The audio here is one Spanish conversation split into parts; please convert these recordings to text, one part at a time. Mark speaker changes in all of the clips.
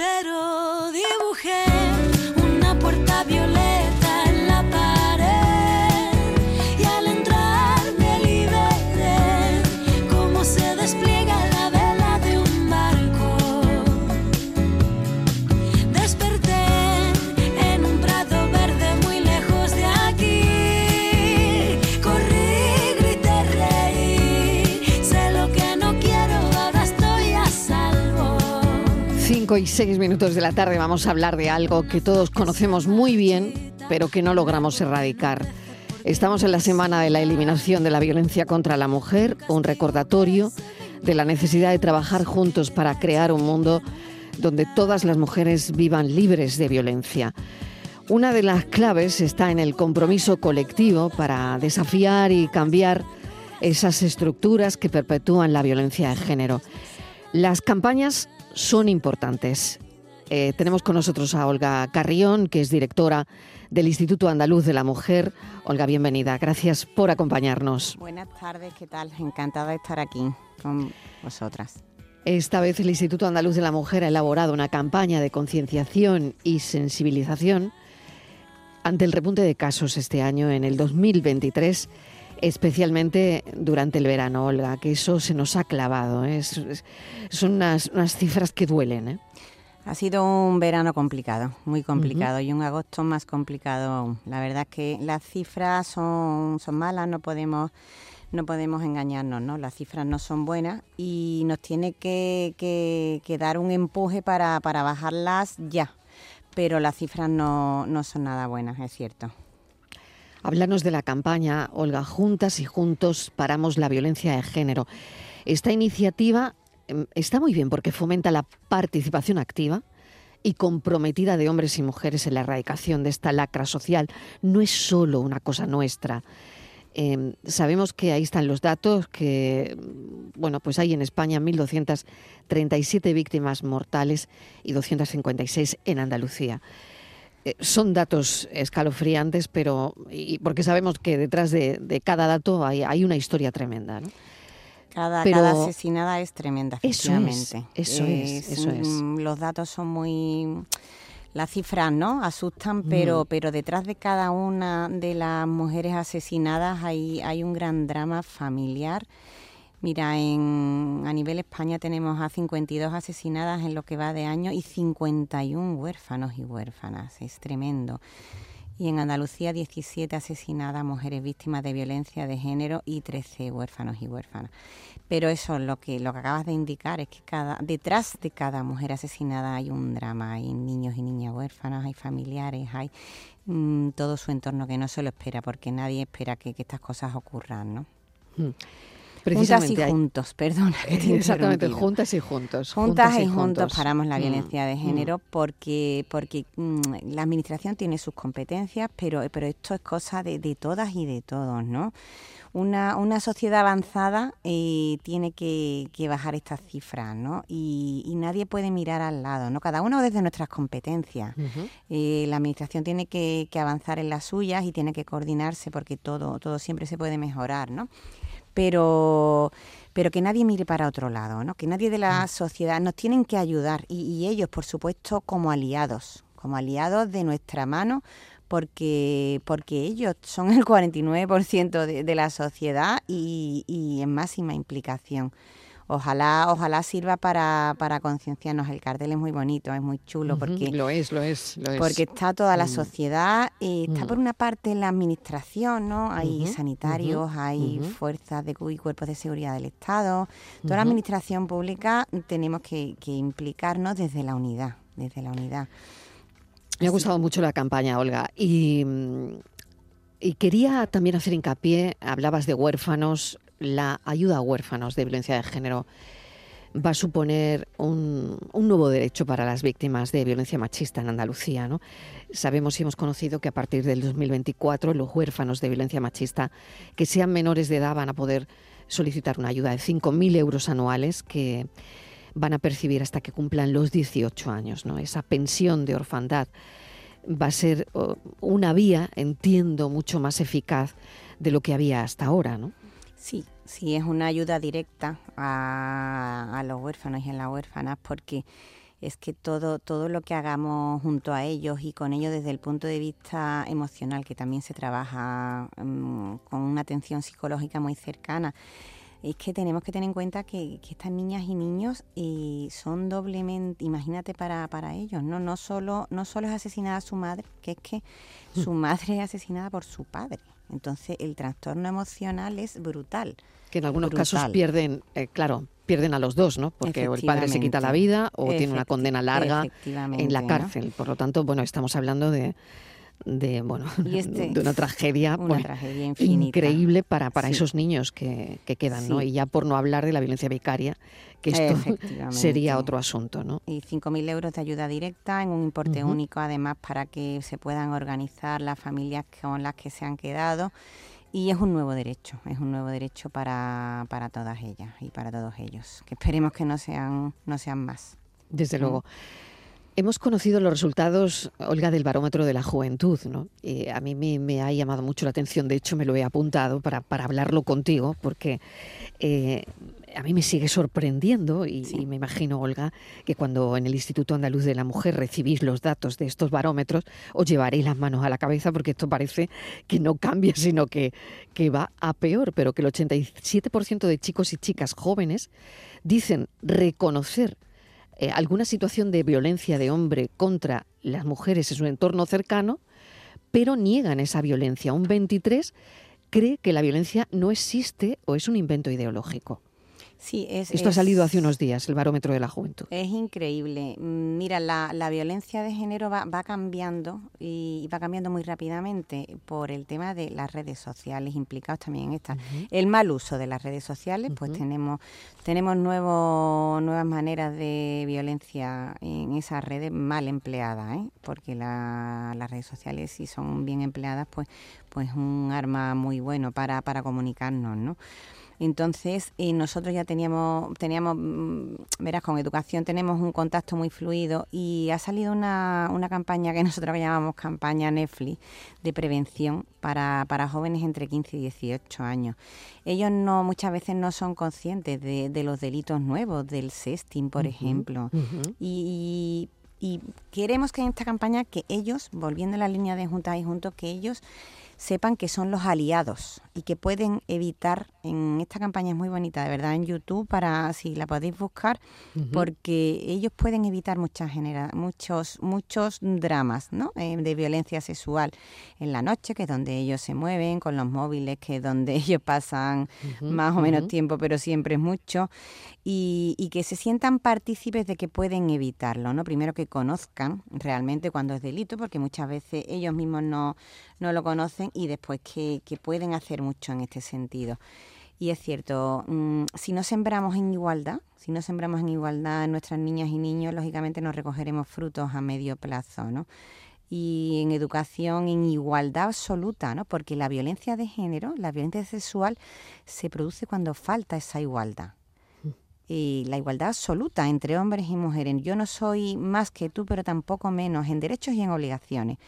Speaker 1: pero
Speaker 2: 5 y 6 minutos de la tarde vamos a hablar de algo que todos conocemos muy bien, pero que no logramos erradicar. Estamos en la semana de la eliminación de la violencia contra la mujer, un recordatorio de la necesidad de trabajar juntos para crear un mundo donde todas las mujeres vivan libres de violencia. Una de las claves está en el compromiso colectivo para desafiar y cambiar esas estructuras que perpetúan la violencia de género. Las campañas son importantes. Eh, tenemos con nosotros a Olga Carrión, que es directora del Instituto Andaluz de la Mujer. Olga, bienvenida. Gracias por acompañarnos.
Speaker 3: Buenas tardes, ¿qué tal? Encantada de estar aquí con vosotras.
Speaker 2: Esta vez el Instituto Andaluz de la Mujer ha elaborado una campaña de concienciación y sensibilización ante el repunte de casos este año, en el 2023, especialmente durante el verano, Olga, que eso se nos ha clavado. ¿eh? Es- es- son unas, unas cifras que duelen. ¿eh?
Speaker 3: Ha sido un verano complicado, muy complicado, y un agosto más complicado aún. La verdad es que las cifras son, son malas, no podemos, no podemos engañarnos, ¿no? Las cifras no son buenas y nos tiene que, que- que dar un empuje para, para bajarlas ya. Pero las cifras no, no son nada buenas, es cierto.
Speaker 2: Háblanos de la campaña, Olga, Juntas y Juntos Paramos la Violencia de Género. Esta iniciativa em, está muy bien porque fomenta la participación activa y comprometida de hombres y mujeres en la erradicación de esta lacra social. No es solo una cosa nuestra. Em, sabemos que ahí están los datos, que bueno, pues hay en España 1.237 víctimas mortales y 256 en Andalucía. Eh, son datos escalofriantes, pero y porque sabemos que detrás de, de cada dato hay, hay una historia tremenda. ¿no?
Speaker 3: Cada,
Speaker 2: Pero-
Speaker 3: cada asesinada es tremenda,
Speaker 2: Eso es,
Speaker 3: efectivamente.
Speaker 2: eso es, eso es.
Speaker 3: mm, Los datos son muy... Las cifras, ¿no? Asustan, pero, pero detrás de cada una de las mujeres asesinadas hay, hay un gran drama familiar. Mira, en, a nivel España tenemos a 52 asesinadas en lo que va de año y 51 huérfanos y huérfanas. Es tremendo. Y en Andalucía 17 asesinadas mujeres víctimas de violencia de género y 13 huérfanos y huérfanas. Pero eso lo que lo que acabas de indicar es que cada detrás de cada mujer asesinada hay un drama, hay niños y niñas huérfanas, hay familiares, hay mm, todo su entorno que no se lo espera porque nadie espera que, que estas cosas ocurran, ¿no? Juntas y juntos, perdona. he
Speaker 2: Exactamente, juntas y juntos.
Speaker 3: Juntas y juntos paramos la
Speaker 2: Mm,
Speaker 3: violencia de
Speaker 2: mm.
Speaker 3: género porque porque mm, la administración tiene sus competencias, pero pero esto es cosa de, de todas y de todos, ¿no? Una, una sociedad avanzada eh, tiene que, que bajar estas cifras, ¿no? Y, y nadie puede mirar al lado, ¿no? Cada uno desde nuestras competencias. Eh, la administración tiene que, que avanzar en las suyas y tiene que coordinarse porque todo, todo siempre se puede mejorar, ¿no? Pero, pero que nadie mire para otro lado, ¿no? Que nadie de la sociedad nos tienen que ayudar y, y ellos, por supuesto, como aliados, como aliados de nuestra mano, porque, porque ellos son el 49% de, de la sociedad y, y en máxima implicación. Ojalá, ojalá sirva para, para concienciarnos. El cartel es muy bonito, es muy chulo, porque
Speaker 2: Lo es, lo es, lo es.
Speaker 3: porque está toda la
Speaker 2: Mm.
Speaker 3: sociedad, eh, está
Speaker 2: Mm.
Speaker 3: por una parte la administración, ¿no? Hay sanitarios, hay fuerzas de y cuerpos de seguridad del Estado. Toda la administración pública tenemos que, que implicarnos desde la unidad, desde la unidad.
Speaker 2: Me ha gustado mucho la campaña, Olga. Y, mm, y quería también hacer hincapié, hablabas de huérfanos, la ayuda a huérfanos de violencia de género va a suponer un, nuevo derecho para las víctimas de violencia machista en Andalucía. ¿no? Sabemos y hemos conocido que a partir del 2024 los huérfanos de violencia machista que sean menores de edad van a poder solicitar una ayuda de 5.000 euros anuales que van a percibir hasta que cumplan los 18 años. ¿no? Esa pensión de orfandad va a ser oh, una vía, entiendo, mucho más eficaz de lo que había hasta ahora. ¿no?
Speaker 3: Sí, sí, es una ayuda directa a, a los huérfanos y a las huérfanas porque es que todo, todo lo que hagamos junto a ellos y con ellos desde el punto de vista emocional, que también se trabaja mm, con una atención psicológica muy cercana, es que tenemos que tener en cuenta que, estas niñas y niños eh, son doblemente, imagínate para, para ellos, ¿no? No solo, no solo es asesinada su madre, que es que mm. su madre es asesinada por su padre. Entonces el trastorno emocional es brutal.
Speaker 2: Que en algunos casos pierden, eh, claro, pierden a los dos, ¿no? Porque el padre se quita la vida o tiene una condena larga en la cárcel. Por lo tanto, bueno, estamos hablando de, de bueno este de una tragedia, pues, increíble para, para esos niños que, que quedan, ¿no? Y ya por no hablar de la violencia vicaria, que esto sería otro asunto, ¿no?
Speaker 3: Y 5.000 euros de ayuda directa en un importe único, además, para que se puedan organizar las familias con las que se han quedado. Y es un nuevo derecho, es un nuevo derecho para, para todas ellas y para todos ellos, que esperemos que no sean, no sean más.
Speaker 2: Desde luego. Hemos conocido los resultados, Olga, del barómetro de la juventud, ¿no? a mí me, ha llamado mucho la atención, de hecho me lo he apuntado para, para hablarlo contigo, porque eh, a mí me sigue sorprendiendo y, me imagino, Olga, que cuando en el Instituto Andaluz de la Mujer recibís los datos de estos barómetros, os llevaréis las manos a la cabeza porque esto parece que no cambia, sino que, que va a peor, pero que el 87% de chicos y chicas jóvenes dicen reconocer eh, alguna situación de violencia de hombre contra las mujeres en su entorno cercano, pero niegan esa violencia. Un 23 cree que la violencia no existe o es un invento ideológico.
Speaker 3: Sí, es,
Speaker 2: Esto ha salido hace unos días, el barómetro de la juventud.
Speaker 3: Es increíble. Mira, la, la violencia de género va, va, cambiando y va cambiando muy rápidamente por el tema de las redes sociales implicados también en esta. El mal uso de las redes sociales, pues tenemos tenemos nuevo, nuevas maneras de violencia en esas redes mal empleadas, ¿eh? porque la, las redes sociales si son bien empleadas, pues pues un arma muy bueno para, para comunicarnos, ¿no? Entonces, y nosotros ya teníamos, teníamos, mm, verás, con educación tenemos un contacto muy fluido y ha salido una, una campaña que nosotros llamamos campaña Netflix de prevención para, para jóvenes entre 15 y 18 años. Ellos no muchas veces no son conscientes de, de los delitos nuevos, del sexting, por ejemplo. y, y queremos que en esta campaña que ellos, volviendo a la línea de juntas y juntos, que ellos sepan que son los aliados y que pueden evitar, en esta campaña es muy bonita, de verdad, en YouTube, para si la podéis buscar, porque ellos pueden evitar muchas genera muchos, muchos dramas ¿no? Eh, de violencia sexual en la noche, que es donde ellos se mueven, con los móviles, que es donde ellos pasan más o menos tiempo, pero siempre es mucho, y, y que se sientan partícipes de que pueden evitarlo, ¿no? Primero que conozcan realmente cuando es delito, porque muchas veces ellos mismos no, no lo conocen y después que, pueden hacer mucho en este sentido. Y es cierto, mm, si no sembramos en igualdad, si no sembramos en igualdad nuestras niñas y niños, lógicamente nos recogeremos frutos a medio plazo, ¿no? Y en educación en igualdad absoluta, ¿no? Porque la violencia de género, la violencia sexual, se produce cuando falta esa igualdad. Y la igualdad absoluta entre hombres y mujeres. Yo no soy más que tú, pero tampoco menos en derechos y en obligaciones.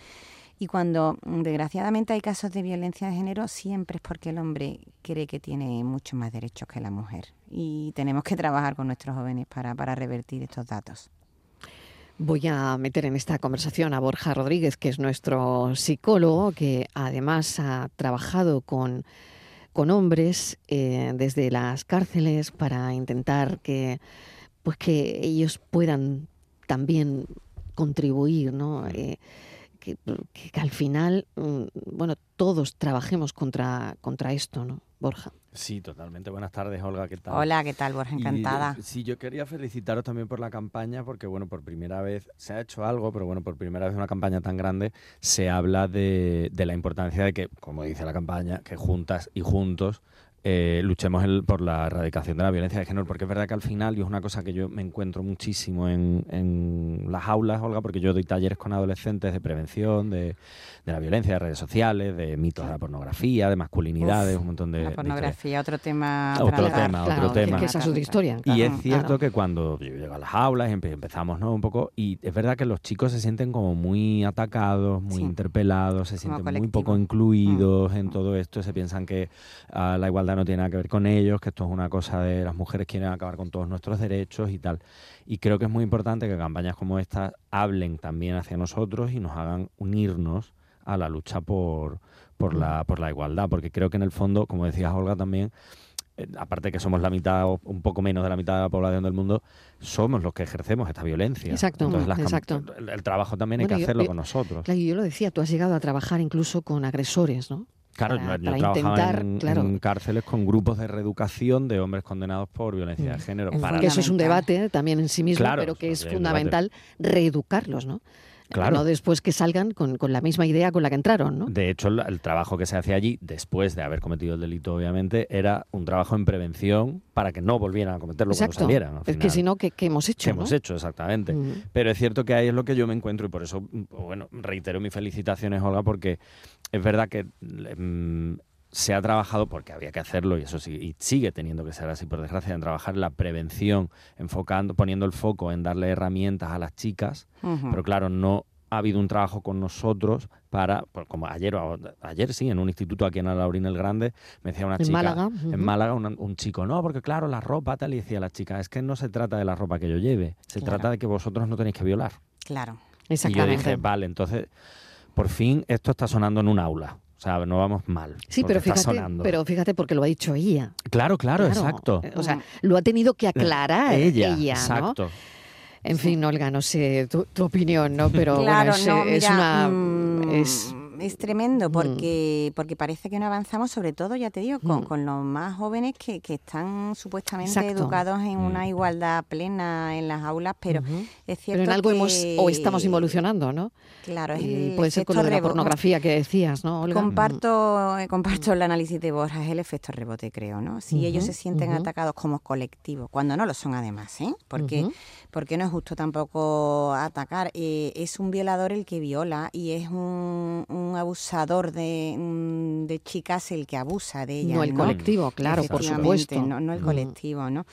Speaker 3: Y cuando mm, desgraciadamente hay casos de violencia de género, siempre es porque el hombre cree que tiene muchos más derechos que la mujer. Y tenemos que trabajar con nuestros jóvenes para, para revertir estos datos.
Speaker 2: Voy a meter en esta conversación a Borja Rodríguez, que es nuestro psicólogo, que además ha trabajado con, con hombres eh, desde las cárceles para intentar que, pues que ellos puedan también contribuir, ¿no? Eh, que, al final, mm, bueno, todos trabajemos contra, contra esto, ¿no, Borja?
Speaker 4: Sí, totalmente. Buenas tardes, Olga, ¿qué tal?
Speaker 3: Hola, ¿qué tal, Borja? Encantada.
Speaker 4: sí, yo quería felicitaros también por la campaña, porque, bueno, por primera vez se ha hecho algo, pero bueno, por primera vez una campaña tan grande se habla de, de la importancia de que, como dice la campaña, que juntas y juntos eh, luchemos por la erradicación de la violencia de género, porque es verdad que al final, y es una cosa que yo me encuentro muchísimo en, en las aulas, Olga, porque yo doy talleres con adolescentes de prevención, de, de la violencia, de redes sociales, de mitos de la pornografía, de masculinidades, un montón de...
Speaker 3: La pornografía, otro tema.
Speaker 4: Otro tema, otro tema.
Speaker 2: Que esa es otra historia.
Speaker 4: y es cierto que cuando yo llego a las aulas y empezamos ¿no? un poco, y es verdad que los chicos se sienten como muy atacados, muy interpelados, se sienten muy poco incluidos mm. en todo esto, se piensan que ah, la igualdad igualdad no tiene nada que ver con ellos, que esto es una cosa de las mujeres quieren acabar con todos nuestros derechos y tal. Y creo que es muy importante que campañas como esta hablen también hacia nosotros y nos hagan unirnos a la lucha por, por, la, por la igualdad, porque creo que en el fondo, como decías Olga también, eh, aparte que somos la mitad o un poco menos de la mitad de la población del mundo, somos los que ejercemos esta violencia.
Speaker 2: Exacto,
Speaker 4: Entonces, las
Speaker 2: exacto.
Speaker 4: El, el trabajo también hay que
Speaker 2: yo-
Speaker 4: hacerlo
Speaker 2: yo-
Speaker 4: con nosotros.
Speaker 2: Claro, y yo lo decía, tú has llegado a trabajar incluso con agresores, ¿no?
Speaker 4: Claro,
Speaker 2: para-
Speaker 4: yo
Speaker 2: para intentar,
Speaker 4: en,
Speaker 2: claro.
Speaker 4: en cárceles con grupos de reeducación de hombres condenados por violencia de género.
Speaker 3: Es
Speaker 4: para
Speaker 2: Que eso es un debate también en sí mismo,
Speaker 4: Claro,
Speaker 2: pero que es
Speaker 4: es un
Speaker 2: fundamental reeducarlos, ¿no?
Speaker 4: Claro.
Speaker 2: No después que salgan con, con la misma idea con la que entraron, ¿no?
Speaker 4: De hecho, el, el trabajo que se hace allí, después de haber cometido el delito, obviamente, era un trabajo en prevención para que no volvieran a cometerlo
Speaker 2: Exacto.
Speaker 4: cuando salieran. al
Speaker 2: es que si no, ¿qué, qué hemos hecho?
Speaker 4: que
Speaker 2: no?
Speaker 4: hemos hecho, exactamente.
Speaker 2: Mm.
Speaker 4: Pero es cierto que ahí es lo que yo me encuentro y por eso, mm, bueno, reitero mis felicitaciones, Olga, porque es verdad que mm, se ha trabajado, porque había que hacerlo y eso sí, y sigue teniendo que ser así, por desgracia, en trabajar en la prevención, enfocando, poniendo el foco en darle herramientas a las chicas, pero claro, no ha habido un trabajo con nosotros para, pues, como ayer, ayer sí, en un instituto aquí en Alaurín el Grande, me decía una
Speaker 2: En
Speaker 4: chica,
Speaker 2: Málaga,
Speaker 4: en Málaga, un chico, no, porque claro, la ropa tal, y decía la chica, es que no se trata de la ropa que yo lleve, se
Speaker 3: Claro.
Speaker 4: trata de que vosotros no tenéis que violar.
Speaker 3: Claro.
Speaker 4: Y yo
Speaker 2: Exactamente.
Speaker 4: dije, vale, entonces, por fin esto está sonando en un aula. O sea, no vamos mal.
Speaker 2: Sí, pero
Speaker 4: está
Speaker 2: fíjate,
Speaker 4: sonando.
Speaker 2: pero fíjate porque lo ha dicho ella.
Speaker 4: Claro, claro,
Speaker 2: Claro,
Speaker 4: exacto.
Speaker 2: eh, O sea, lo ha tenido que aclarar
Speaker 4: ella,
Speaker 2: ella, ¿no?
Speaker 4: exacto.
Speaker 2: En fin, Olga, no sé tu, tu opinión, ¿no? Pero bueno, es,
Speaker 3: no,
Speaker 2: una...
Speaker 3: mm,
Speaker 2: es-
Speaker 3: es tremendo porque, porque parece que no avanzamos, sobre todo, ya te digo, con,
Speaker 2: Mm.
Speaker 3: con los más jóvenes que, que están supuestamente
Speaker 2: Exacto.
Speaker 3: educados en
Speaker 4: Mm.
Speaker 3: una igualdad plena en las aulas, pero es cierto
Speaker 2: pero en algo
Speaker 3: que,
Speaker 2: hemos o estamos involucionando, ¿no?
Speaker 3: Claro, es
Speaker 2: Y
Speaker 3: el
Speaker 2: puede ser con lo de la pornografía que decías, ¿no, Olga?
Speaker 3: Comparto, eh, comparto el análisis de Borja, es el efecto rebote, creo, ¿no? Si ellos se sienten atacados como colectivo, cuando no lo son además, ¿eh? Porque, porque no es justo tampoco atacar. eh, es un violador el que viola y es un, un abusador de, mm, de chicas el que abusa de ellas.
Speaker 2: No el colectivo, claro, por supuesto.
Speaker 3: No, no el
Speaker 2: Mm.
Speaker 3: colectivo, ¿no?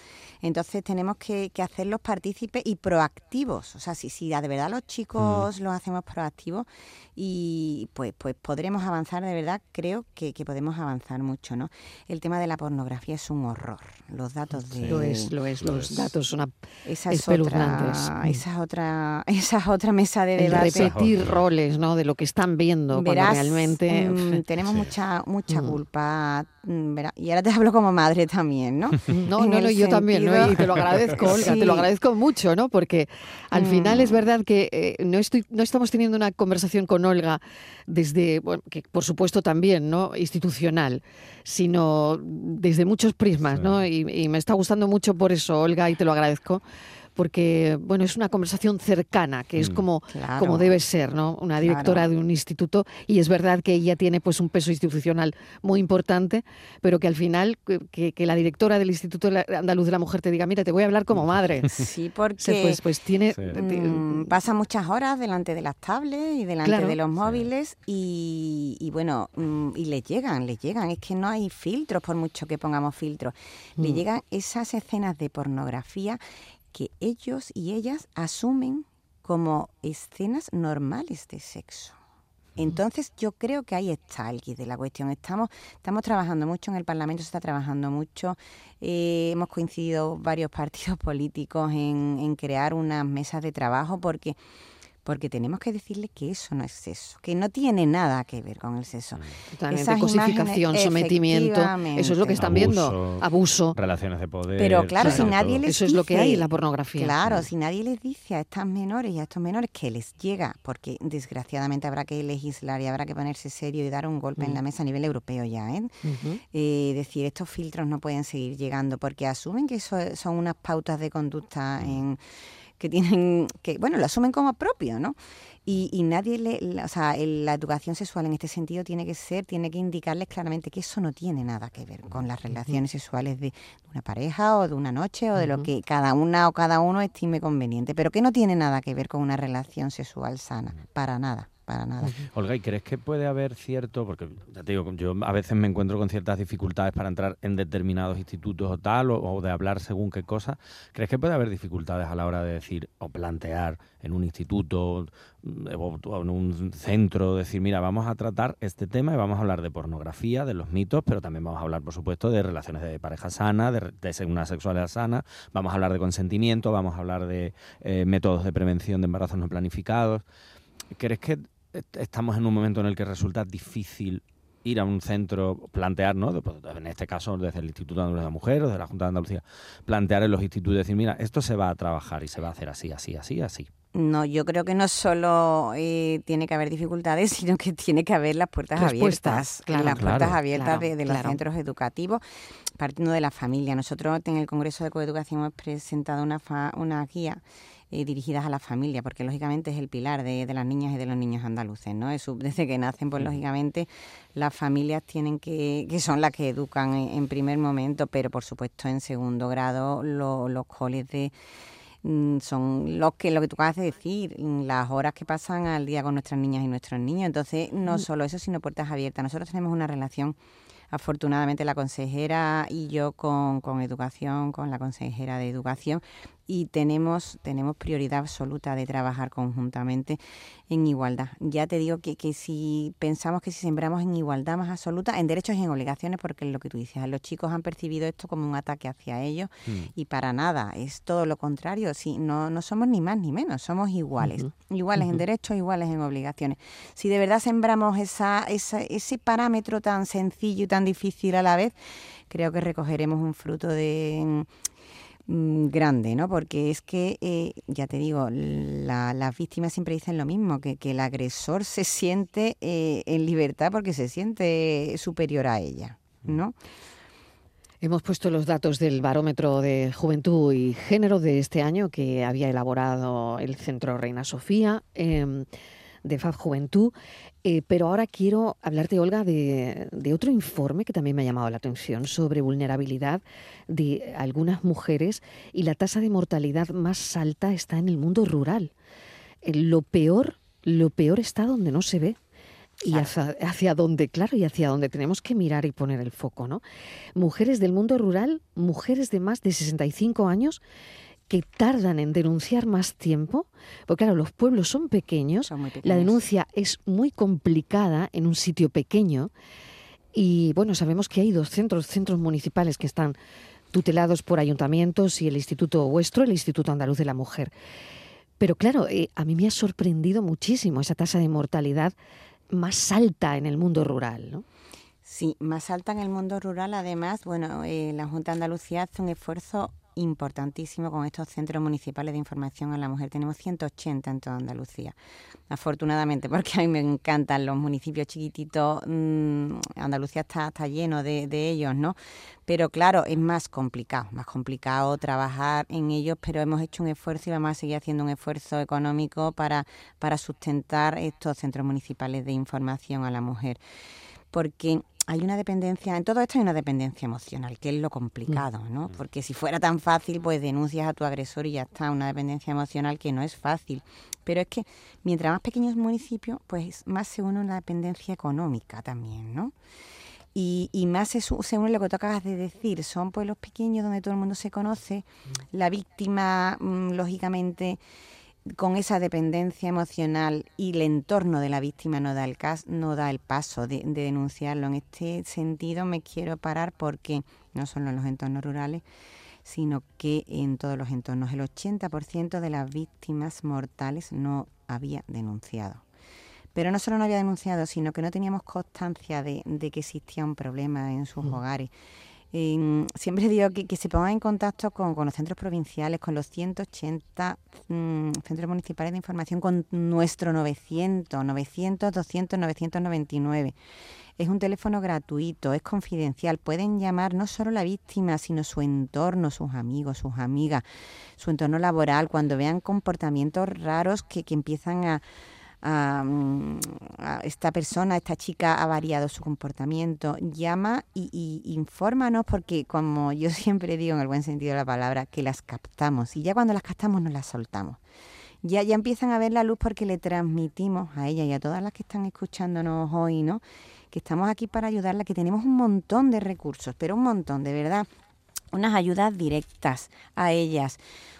Speaker 3: Entonces tenemos que, que hacerlos partícipes y proactivos. O sea, si, si de verdad los chicos los hacemos proactivos y pues, pues podremos avanzar, de verdad creo que, que podemos avanzar mucho, ¿no? El tema de la pornografía es un horror. Los datos de...
Speaker 2: Lo es, lo es,
Speaker 4: Lo
Speaker 2: los
Speaker 4: es.
Speaker 2: datos son a-
Speaker 3: Esa es,
Speaker 2: espeluznantes.
Speaker 3: otra,
Speaker 2: Mm.
Speaker 3: esa, es otra, esa es otra mesa de
Speaker 2: el
Speaker 3: debate.
Speaker 2: repetir
Speaker 4: Otra.
Speaker 2: roles, ¿no? De lo que están viendo
Speaker 3: Verás,
Speaker 2: realmente...
Speaker 3: mm, tenemos
Speaker 4: Sí.
Speaker 3: mucha mucha
Speaker 2: Mm.
Speaker 3: culpa. mm, Y ahora te hablo como madre también, ¿no?
Speaker 2: No, no, no, yo también, ¿no? Y te lo agradezco, Olga, te lo
Speaker 3: Sí.
Speaker 2: agradezco mucho, ¿no? Porque al final es verdad que eh, no, estoy, no estamos teniendo una conversación con Olga desde, bueno, que por supuesto también, ¿no? Institucional, sino desde muchos prismas,
Speaker 4: Sí.
Speaker 2: ¿no? Y, y me está gustando mucho por eso, Olga, y te lo agradezco. Porque, bueno, es una conversación cercana, que es
Speaker 4: Mm.
Speaker 2: como,
Speaker 3: Claro.
Speaker 2: como debe ser, ¿no? Una directora
Speaker 3: Claro.
Speaker 2: de un instituto, y es verdad que ella tiene pues un peso institucional muy importante, pero que al final que, la directora del Instituto Andaluz de la Mujer te diga, mira, te voy a hablar como madre.
Speaker 3: Sí, porque
Speaker 2: Se, pues, pues tiene...
Speaker 4: Sí.
Speaker 3: mm, pasa muchas horas delante de las tablets y delante
Speaker 2: Claro.
Speaker 3: de los
Speaker 4: Sí.
Speaker 3: móviles y, y bueno, mm, y les llegan, les llegan. Es que no hay filtros, por mucho que pongamos filtros. Le
Speaker 2: Mm.
Speaker 3: llegan esas escenas de pornografía que ellos y ellas asumen como escenas normales de sexo. Entonces yo creo que ahí está el quid de la cuestión. Estamos, estamos trabajando mucho en el Parlamento, se está trabajando mucho. Eh, hemos coincidido varios partidos políticos en, en crear unas mesas de trabajo porque porque tenemos que decirles que eso no es sexo, que no tiene nada que ver con el sexo.
Speaker 2: Totalmente,
Speaker 3: Esas
Speaker 2: cosificación,
Speaker 3: imágenes,
Speaker 2: sometimiento, eso es lo que están viendo,
Speaker 4: Abuso.
Speaker 2: abuso.
Speaker 4: Relaciones de poder.
Speaker 3: Pero claro, si nadie
Speaker 4: todo.
Speaker 3: les
Speaker 2: Eso es lo que hay en la pornografía.
Speaker 3: Claro,
Speaker 2: Mm.
Speaker 3: si nadie les dice a estas menores y a estos menores que les llega, porque desgraciadamente habrá que legislar y habrá que ponerse serio y dar un golpe en
Speaker 2: Mm.
Speaker 3: la mesa a nivel europeo ya, ¿eh?
Speaker 2: Ujú.
Speaker 3: Eh, decir, estos filtros no pueden seguir llegando porque asumen que eso son unas pautas de conducta en, que tienen, que bueno, lo asumen como propio, ¿no? Y, y nadie le, la- o sea, el- la educación sexual en este sentido tiene que ser, tiene que indicarles claramente que eso no tiene nada que ver con las relaciones sexuales de, de una pareja o de una noche o de lo que cada una o cada uno estime conveniente, pero que no tiene nada que ver con una relación sexual sana, para nada, para nada.
Speaker 4: Olga, ¿y crees que puede haber cierto, porque ya te digo, yo a veces me encuentro con ciertas dificultades para entrar en determinados institutos o tal, o, de hablar según qué cosa, ¿crees que puede haber dificultades a la hora de decir o plantear en un instituto o en un centro, decir, mira, vamos a tratar este tema y vamos a hablar de pornografía, de los mitos, pero también vamos a hablar, por supuesto, de relaciones de pareja sana, de, de una sexualidad sana, vamos a hablar de consentimiento, vamos a hablar de eh, métodos de prevención de embarazos no planificados. ¿Crees que estamos en un momento en el que resulta difícil ir a un centro, plantear, ¿no? Pues, en este caso desde el Instituto de la Mujer o desde la Junta de Andalucía, plantear en los institutos, decir, mira, esto se va a trabajar y se va a hacer así, así, así, así.
Speaker 3: No, yo creo que no solo eh, tiene que haber dificultades, sino que tiene que haber las puertas abiertas, las puertas abiertas de, los centros educativos, partiendo de la familia. Nosotros en el Congreso de Coeducación hemos presentado una, una guía eh, dirigidas a la familia, porque lógicamente es el pilar de, las niñas y de los niños andaluces, ¿no? desde que nacen, pues lógicamente las familias tienen que, que son las que educan en, primer momento, pero por supuesto en segundo grado los coles de mm, son los que lo que tú acabas de decir, las horas que pasan al día con nuestras niñas y nuestros niños. Entonces, no mm. solo eso, sino puertas abiertas. Nosotros tenemos una relación afortunadamente la consejera y yo con, con, educación, con la consejera de educación, y tenemos, tenemos prioridad absoluta de trabajar conjuntamente en igualdad. Ya te digo que, que si pensamos que si sembramos en igualdad más absoluta, en derechos y en obligaciones, porque es lo que tú dices, los chicos han percibido esto como un ataque hacia ellos mm. y para nada, es todo lo contrario, si no, no somos ni más ni menos, somos iguales, iguales en derechos, iguales en obligaciones. Si de verdad sembramos esa, esa, ese parámetro tan sencillo y tan difícil a la vez, creo que recogeremos un fruto de grande, ¿no? Porque es que, eh, ya te digo, las víctimas siempre dicen lo mismo, que, el agresor se siente eh, en libertad porque se siente superior a ella, ¿no?
Speaker 2: Hemos puesto los datos del barómetro de juventud y género de este año que había elaborado el Centro Reina Sofía em, de FAB Juventud. Eh, pero ahora quiero hablarte, Olga, de, otro informe que también me ha llamado la atención sobre vulnerabilidad de algunas mujeres y la tasa de mortalidad más alta está en el mundo rural. Eh, lo peor, lo peor está donde no se ve. Y hacia, hacia donde, claro, y hacia donde tenemos que mirar y poner el foco, ¿no? Mujeres del mundo rural, mujeres de más de 65 años que tardan en denunciar más tiempo, porque claro, los pueblos son pequeños, la denuncia es muy complicada en un sitio pequeño y bueno, sabemos que hay dos centros, centros municipales que están tutelados por ayuntamientos y el Instituto vuestro, el Instituto Andaluz de la Mujer. Pero claro, eh, a mí me ha sorprendido muchísimo esa tasa de mortalidad más alta en el mundo rural, ¿no?
Speaker 3: Sí, más alta en el mundo rural. Además, bueno, eh, la Junta de Andalucía hace un esfuerzo importantísimo con estos centros municipales de información a la mujer. Tenemos 180 en toda Andalucía, afortunadamente, porque a mí me encantan los municipios chiquititos. Mm, Andalucía está, está lleno de, de, ellos, ¿no? Pero claro, es más complicado, más complicado trabajar en ellos, pero hemos hecho un esfuerzo y vamos a seguir haciendo un esfuerzo económico para, para sustentar estos centros municipales de información a la mujer. Porque hay una dependencia, en todo esto hay una dependencia emocional, que es lo complicado, ¿no? Mm. Porque si fuera tan fácil, pues denuncias a tu agresor y ya está, una dependencia emocional que no es fácil. Pero es que mientras más pequeño es el municipio, pues más se une una dependencia económica también, ¿no? Y, y, más se, se une lo que tú acabas de decir, son pueblos pequeños donde todo el mundo se conoce, mm. la víctima, mm, lógicamente, con esa dependencia emocional y el entorno de la víctima no da el, no da el paso de, denunciarlo. En este sentido me quiero parar porque no solo en los entornos rurales, sino que en todos los entornos el 80% de las víctimas mortales no había denunciado. Pero no solo no había denunciado, sino que no teníamos constancia de, que existía un problema en sus mm. hogares siempre digo que, se pongan en contacto con, los centros provinciales, con los 180 mm, centros municipales de información, con nuestro 900, 900, 200, 999. Es un teléfono gratuito, es confidencial. Pueden llamar no solo la víctima, sino su entorno, sus amigos, sus amigas, su entorno laboral, cuando vean comportamientos raros que empiezan a, A, esta persona, esta chica ha variado su comportamiento, llama y, y, infórmanos porque como yo siempre digo en el buen sentido de la palabra, que las captamos y ya cuando las captamos nos las soltamos. ya, ya empiezan a ver la luz porque le transmitimos a ella y a todas las que están escuchándonos hoy, ¿no? Que estamos aquí para ayudarla, que tenemos un montón de recursos, pero un montón, de verdad. Unas ayudas directas a ellas,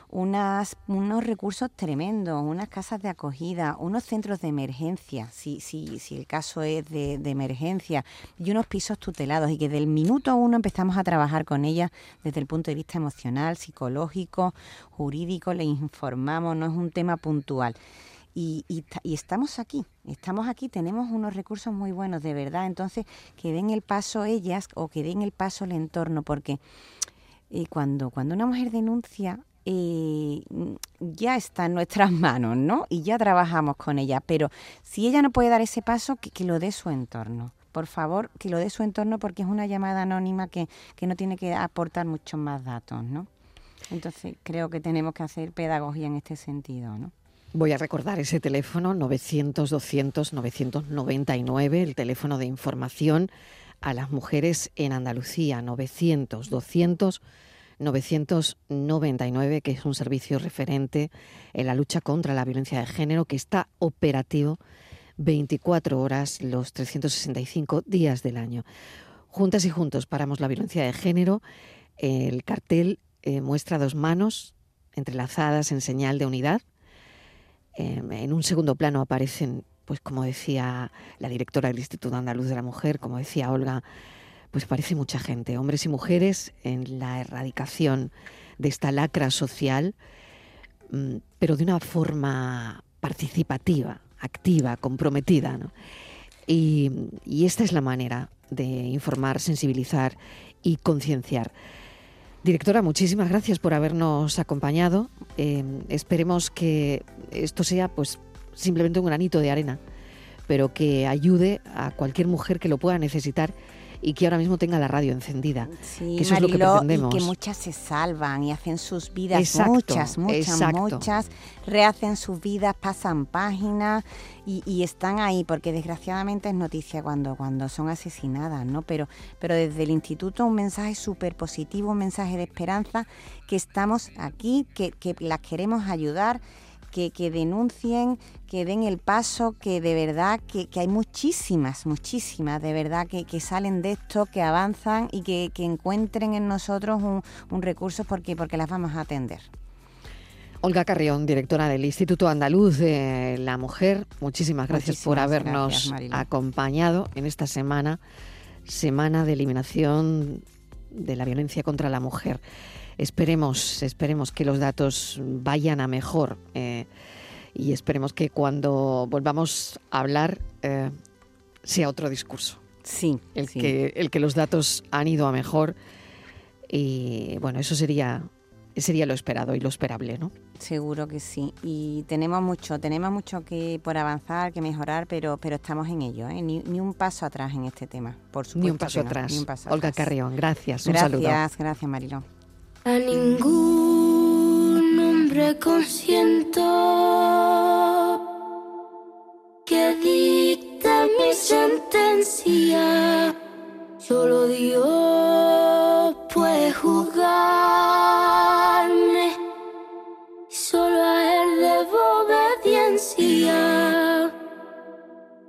Speaker 3: unas, unos recursos tremendos, unas casas de acogida, unos centros de emergencia, si, si, si el caso es de, emergencia, y unos pisos tutelados, y que del minuto uno empezamos a trabajar con ellas desde el punto de vista emocional, psicológico, jurídico, le informamos, no es un tema puntual. Y, y, y, estamos aquí, estamos aquí, tenemos unos recursos muy buenos, de verdad. Entonces, que den el paso ellas o que den el paso el entorno, porque eh, cuando, cuando una mujer denuncia, ya está en nuestras manos, ¿no? Y ya trabajamos con ella, pero si ella no puede dar ese paso, que, que, lo dé su entorno. Por favor, que lo dé su entorno porque es una llamada anónima que, que no tiene que aportar muchos más datos, ¿no? Entonces creo que tenemos que hacer pedagogía en este sentido, ¿no?
Speaker 2: Voy a recordar ese teléfono 900-200-999, el teléfono de información a las mujeres en Andalucía, 900-200. 999, que es un servicio referente en la lucha contra la violencia de género, que está operativo 24 horas los 365 días del año. Juntas y juntos paramos la violencia de género. El cartel eh, muestra dos manos entrelazadas en señal de unidad. Eh, en un segundo plano aparecen, pues como decía la directora del Instituto Andaluz de la Mujer, como decía Olga, pues parece mucha gente, hombres y mujeres, en la erradicación de esta lacra social, mm, pero de una forma participativa, activa, comprometida. ¿no? Y, esta es la manera de informar, sensibilizar y concienciar. Directora, muchísimas gracias por habernos acompañado. Eh, esperemos que esto sea pues simplemente un granito de arena, pero que ayude a cualquier mujer que lo pueda necesitar y que ahora mismo tenga la radio encendida.
Speaker 3: Sí,
Speaker 2: que eso
Speaker 3: Mariló,
Speaker 2: es lo que pretendemos.
Speaker 3: Y que muchas se salvan y hacen sus vidas,
Speaker 2: Exacto,
Speaker 3: muchas, muchas,
Speaker 2: exacto.
Speaker 3: muchas, rehacen sus vidas, pasan páginas y, y, están ahí, porque desgraciadamente es noticia cuando, cuando son asesinadas, ¿no? Pero, pero desde el instituto un mensaje súper positivo, un mensaje de esperanza, que estamos aquí, que, que las queremos ayudar que, que, denuncien, que den el paso, que de verdad, que, que hay muchísimas, muchísimas, de verdad, que, que, salen de esto, que avanzan y que, encuentren en nosotros un, un, recurso porque, porque las vamos a atender.
Speaker 2: Olga Carrión, directora del Instituto Andaluz de la Mujer, muchísimas gracias
Speaker 3: muchísimas
Speaker 2: por habernos
Speaker 3: gracias,
Speaker 2: acompañado en esta semana, semana de eliminación de la violencia contra la mujer. Esperemos, esperemos que los datos vayan a mejor eh, y esperemos que cuando volvamos a hablar eh, sea otro discurso.
Speaker 3: Sí,
Speaker 2: el,
Speaker 3: sí.
Speaker 2: Que, el que los datos han ido a mejor y bueno, eso sería, sería lo esperado y lo esperable, ¿no?
Speaker 3: Seguro que sí. Y tenemos mucho, tenemos mucho que por avanzar, que mejorar, pero, pero estamos en ello, ¿eh? ni, ni, un paso atrás en este tema, por supuesto.
Speaker 2: Ni un paso,
Speaker 3: no,
Speaker 2: atrás.
Speaker 3: Ni un paso
Speaker 2: Olga. Carrión, gracias. Un
Speaker 3: gracias,
Speaker 2: saludo.
Speaker 3: gracias, Mariló.
Speaker 1: A ningún hombre consiento que dicte mi sentencia. Solo Dios puede juzgarme.